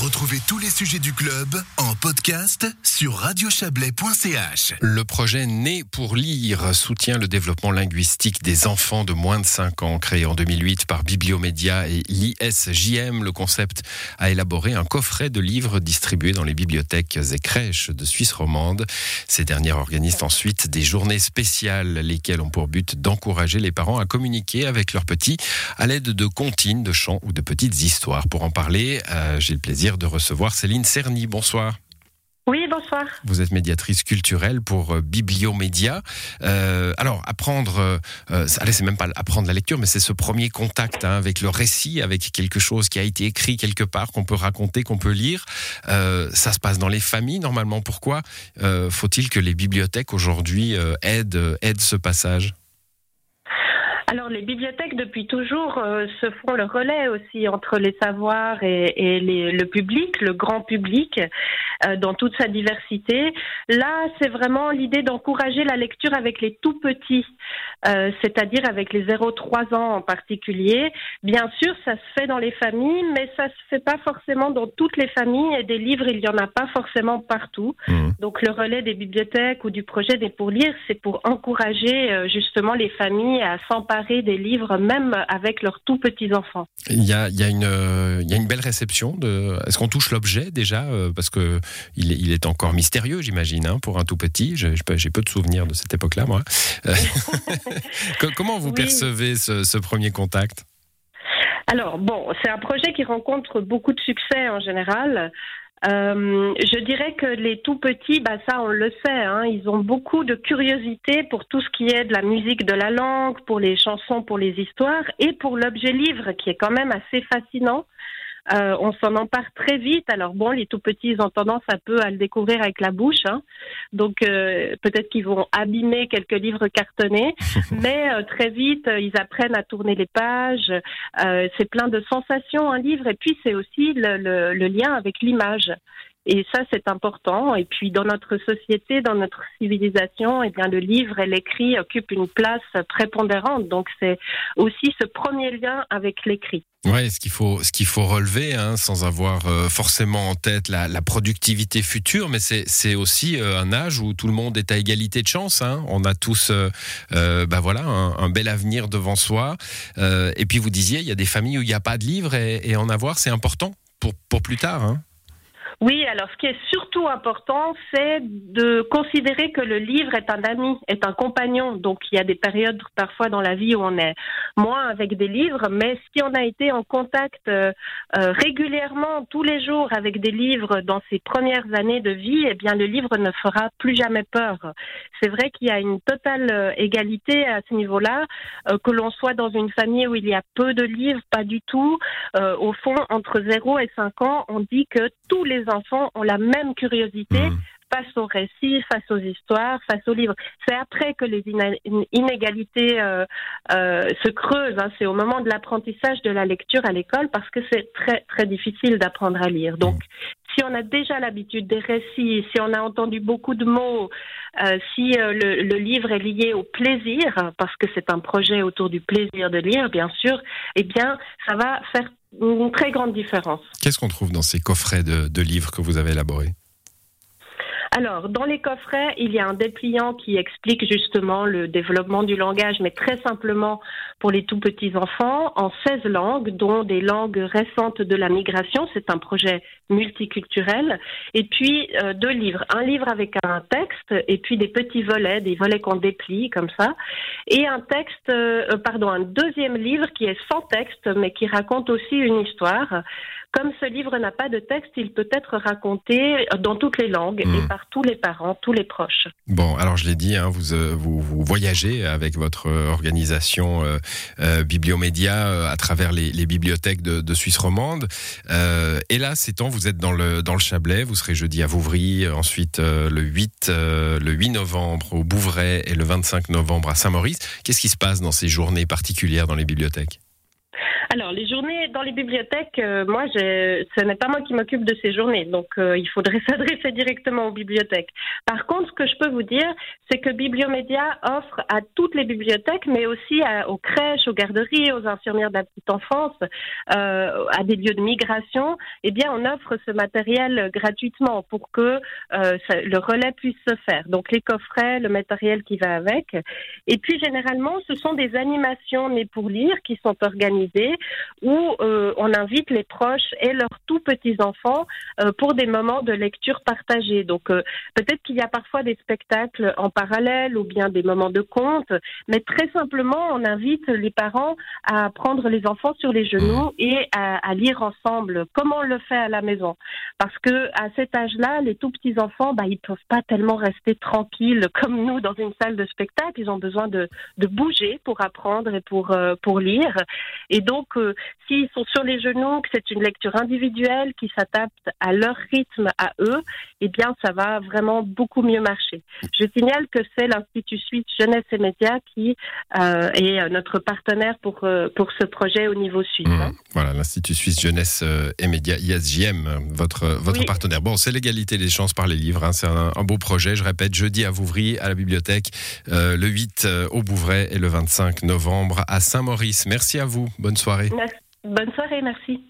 Retrouvez tous les sujets du club en podcast sur radiochablais.ch. Le projet Né pour lire soutient le développement linguistique des enfants de moins de 5 ans. Créé en 2008 par Bibliomédia et l'ISJM, le concept a élaboré un coffret de livres distribués dans les bibliothèques et crèches de Suisse romande. Ces dernières organisent ensuite des journées spéciales, lesquelles ont pour but d'encourager les parents à communiquer avec leurs petits à l'aide de comptines, de chants ou de petites histoires. Pour en parler, euh, j'ai le plaisir de recevoir Céline Cerny. Bonsoir. Oui, bonsoir. Vous êtes médiatrice culturelle pour euh, Bibliomédia. Euh, alors, apprendre, euh, allez, c'est même pas apprendre la lecture, mais c'est ce premier contact hein, avec le récit, avec quelque chose qui a été écrit quelque part, qu'on peut raconter, qu'on peut lire. Euh, ça se passe dans les familles, normalement. Pourquoi faut-il que les bibliothèques aujourd'hui aident, aident ce passage? Alors les bibliothèques depuis toujours euh, se font le relais aussi entre les savoirs et, et les, le public, le grand public, euh, dans toute sa diversité. Là, c'est vraiment l'idée d'encourager la lecture avec les tout petits, euh, c'est-à-dire avec les 0-3 ans en particulier. Bien sûr, ça se fait dans les familles, mais ça se fait pas forcément dans toutes les familles et des livres, il y en a pas forcément partout. Mmh. Donc le relais des bibliothèques ou du projet des pour lire, c'est pour encourager justement les familles à s'emparer des livres, même avec leurs tout petits enfants. Il y a, il y a, une, il y a une belle réception. De... Est-ce qu'on touche l'objet déjà euh, Parce que il, il, est encore mystérieux, j'imagine, hein, pour un tout petit. J'ai peu de souvenirs de cette époque-là, moi. Euh, comment vous percevez ce, ce premier contact? Alors bon, c'est un projet qui rencontre beaucoup de succès en général. Euh, je dirais que les tout petits, bah ça on le sait, hein, ils ont beaucoup de curiosité pour tout ce qui est de la musique de la langue, pour les chansons, pour les histoires et pour l'objet livre qui est quand même assez fascinant. Euh, on s'en empare très vite. Alors bon, les tout petits ont tendance un peu à le découvrir avec la bouche, hein. donc euh, peut-être qu'ils vont abîmer quelques livres cartonnés, mais euh, très vite ils apprennent à tourner les pages. c'est plein de sensations un livre, et puis c'est aussi le lien avec l'image. Et ça, c'est important. Et puis, dans notre société, dans notre civilisation, eh bien, le livre et l'écrit occupent une place prépondérante. Donc, c'est aussi ce premier lien avec l'écrit. Ouais, ce qu'il faut, ce faut relever, hein, sans avoir euh, forcément en tête la, productivité future, mais c'est aussi euh, un âge où tout le monde est à égalité de chance. Hein. On a tous, euh, bah voilà, un, bel avenir devant soi. et puis vous disiez, il y a des familles où il n'y a pas de livre et, et en avoir, c'est important pour pour plus tard. Hein. Oui, alors ce qui est surtout important, c'est de considérer que le livre est un ami, est un compagnon. Donc il y a des périodes parfois dans la vie où on est moins avec des livres, mais si on a été en contact euh, euh, régulièrement tous les jours avec des livres dans ses premières années de vie, eh bien le livre ne fera plus jamais peur. C'est vrai qu'il y a une totale euh, égalité à ce niveau-là, que l'on soit dans une famille où il y a peu de livres, pas du tout. au fond, entre 0 et 5 ans, on dit que tous les enfants ont la même curiosité mmh. face aux récits, face aux histoires, face aux livres. C'est après que les inégalités euh, euh, se creusent. Hein. C'est au moment de l'apprentissage de la lecture à l'école parce que c'est très très difficile d'apprendre à lire. Donc, mmh. Si on a déjà l'habitude des récits, si on a entendu beaucoup de mots, euh, si le, le, livre est lié au plaisir, parce que c'est un projet autour du plaisir de lire, bien sûr, eh bien, ça va faire une très grande différence. Qu'est-ce qu'on trouve dans ces coffrets de, de livres que vous avez élaborés? Alors, dans les coffrets, il y a un dépliant qui explique justement le développement du langage, mais très simplement pour les tout petits enfants, en 16 langues, dont des langues récentes de la migration. C'est un projet multiculturel. Et puis, euh, deux livres. Un livre avec un texte, et puis des petits volets, des volets qu'on déplie comme ça. Et un texte, euh, pardon, un deuxième livre qui est sans texte, mais qui raconte aussi une histoire. Comme ce livre n'a pas de texte, il peut être raconté dans toutes les langues et hmm. par tous les parents, tous les proches. Bon, alors je l'ai dit, hein, vous, euh, vous, vous, voyagez avec votre organisation euh, euh Bibliomédia euh, à travers les, les bibliothèques de, de, Suisse romande. Euh, et là, c'est temps, vous êtes dans le, dans le Chablais, vous serez jeudi à Vouvry, ensuite le 8, le 8 novembre au Bouvray et le 25 novembre à Saint-Maurice. Qu'est-ce qui se passe dans ces journées particulières dans les bibliothèques? Alors, les journées dans les bibliothèques, euh, moi, ce n'est pas moi qui m'occupe de ces journées, donc euh, il faudrait s'adresser directement aux bibliothèques. Par contre, ce que je peux vous dire, c'est que Bibliomédia offre à toutes les bibliothèques, mais aussi aux crèches, aux garderies, aux infirmières de la petite enfance, euh, à des lieux de migration, eh bien, on offre ce matériel gratuitement pour que le relais puisse se faire. Donc, les coffrets, le matériel qui va avec. Et puis, généralement, ce sont des animations nées pour lire qui sont organisées où euh, on invite les proches et leurs tout petits enfants euh, pour des moments de lecture partagés. Donc euh, peut-être qu'il y a parfois des spectacles en parallèle ou bien des moments de conte, mais très simplement on invite les parents à prendre les enfants sur les genoux et à, lire ensemble, comme on le fait à la maison. Parce que à cet âge-là, les tout petits enfants, bah, ils peuvent pas tellement rester tranquilles comme nous dans une salle de spectacle. Ils ont besoin de, de bouger pour apprendre et pour pour lire. Et donc euh, s'ils sont sur les genoux, que c'est une lecture individuelle qui s'adapte à leur rythme, à eux, eh bien, ça va vraiment beaucoup mieux marcher. Je signale que c'est l'Institut Suisse Jeunesse et Médias qui euh, est euh, notre partenaire pour, pour ce projet au niveau suisse. Mmh. Hein. Voilà, l'Institut Suisse Jeunesse et Médias, ISJM, votre, votre partenaire. Bon, c'est l'égalité des chances par les livres. Hein. C'est un, beau projet. Je répète, jeudi à Vouvry, à la bibliothèque, le 8 au Bouvray et le 25 novembre à Saint-Maurice. Merci à vous. Bonne soirée. Bonne soirée, merci.